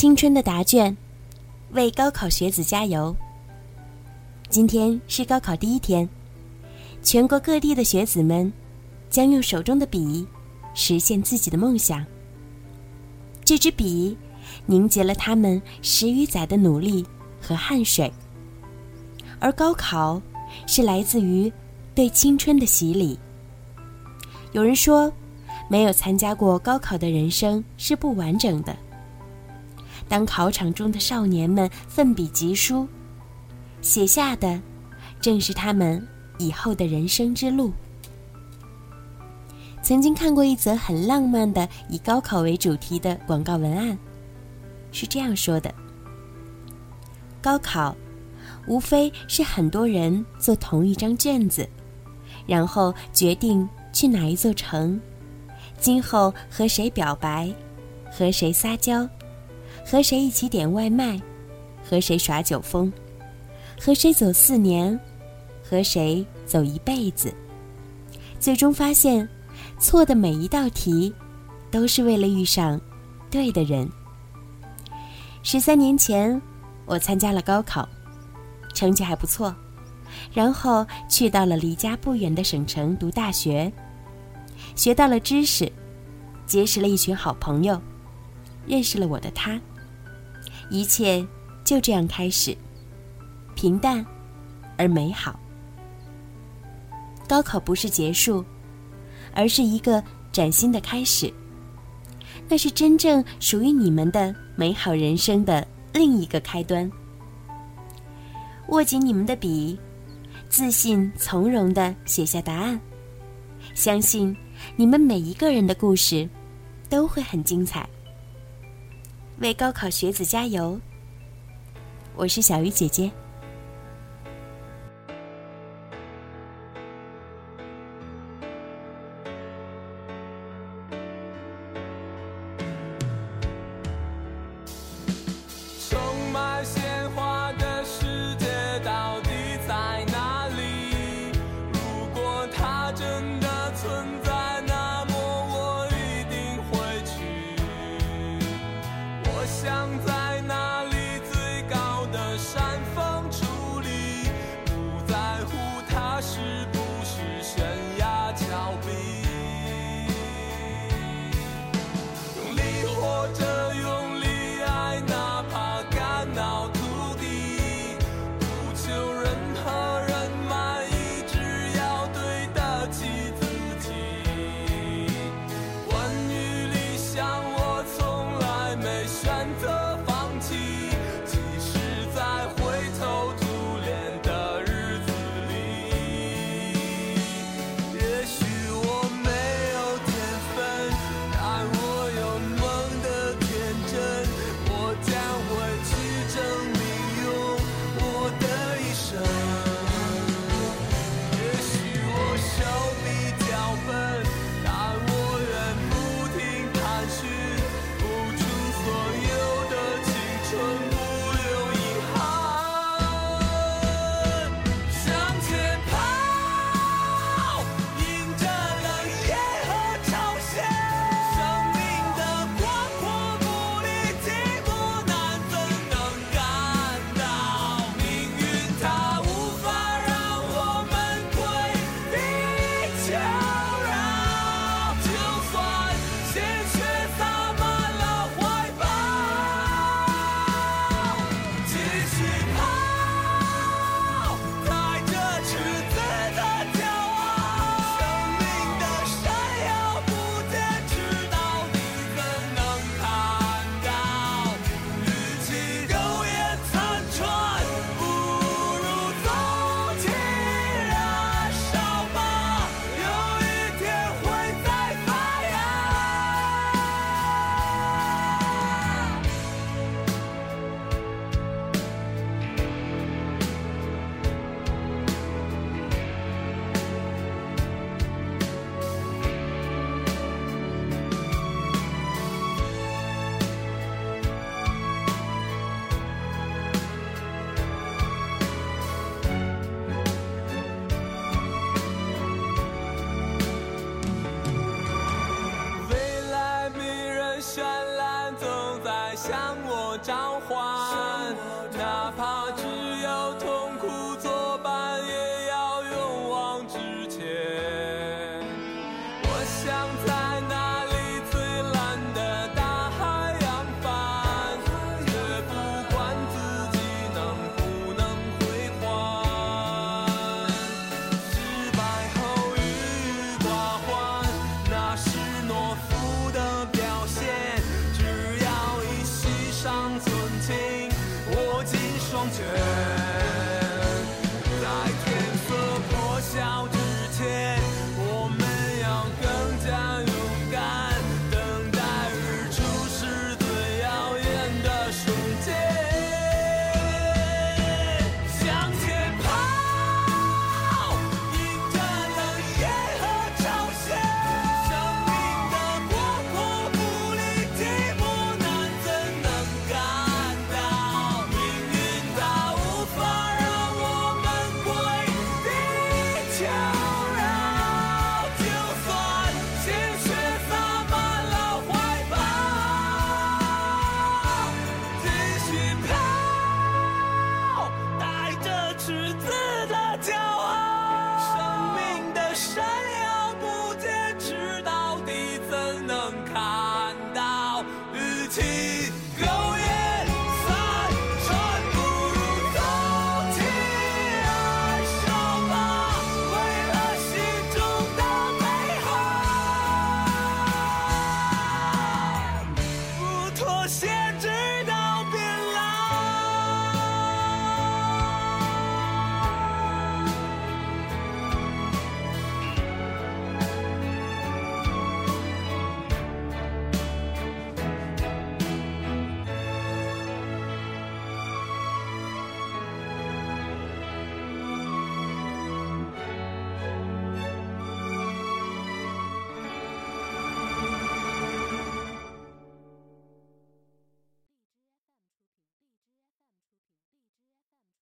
青春的答卷，为高考学子加油。今天是高考第一天，全国各地的学子们将用手中的笔实现自己的梦想。这支笔凝结了他们十余载的努力和汗水，而高考是来自于对青春的洗礼。有人说，没有参加过高考的人生是不完整的。当考场中的少年们奋笔疾书，写下的正是他们以后的人生之路。曾经看过一则很浪漫的以高考为主题的广告文案，是这样说的：高考，无非是很多人做同一张卷子，然后决定去哪一座城，今后和谁表白，和谁撒娇。和谁一起点外卖，和谁耍酒疯，和谁走四年，和谁走一辈子，最终发现，错的每一道题，都是为了遇上对的人。十三年前，我参加了高考，成绩还不错，然后去到了离家不远的省城读大学，学到了知识，结识了一群好朋友，认识了我的他。一切就这样开始，平淡而美好。高考不是结束，而是一个崭新的开始。那是真正属于你们的美好人生的另一个开端。握紧你们的笔，自信从容的写下答案。相信你们每一个人的故事都会很精彩。为高考学子加油！我是小鱼姐姐。藏在那哪怕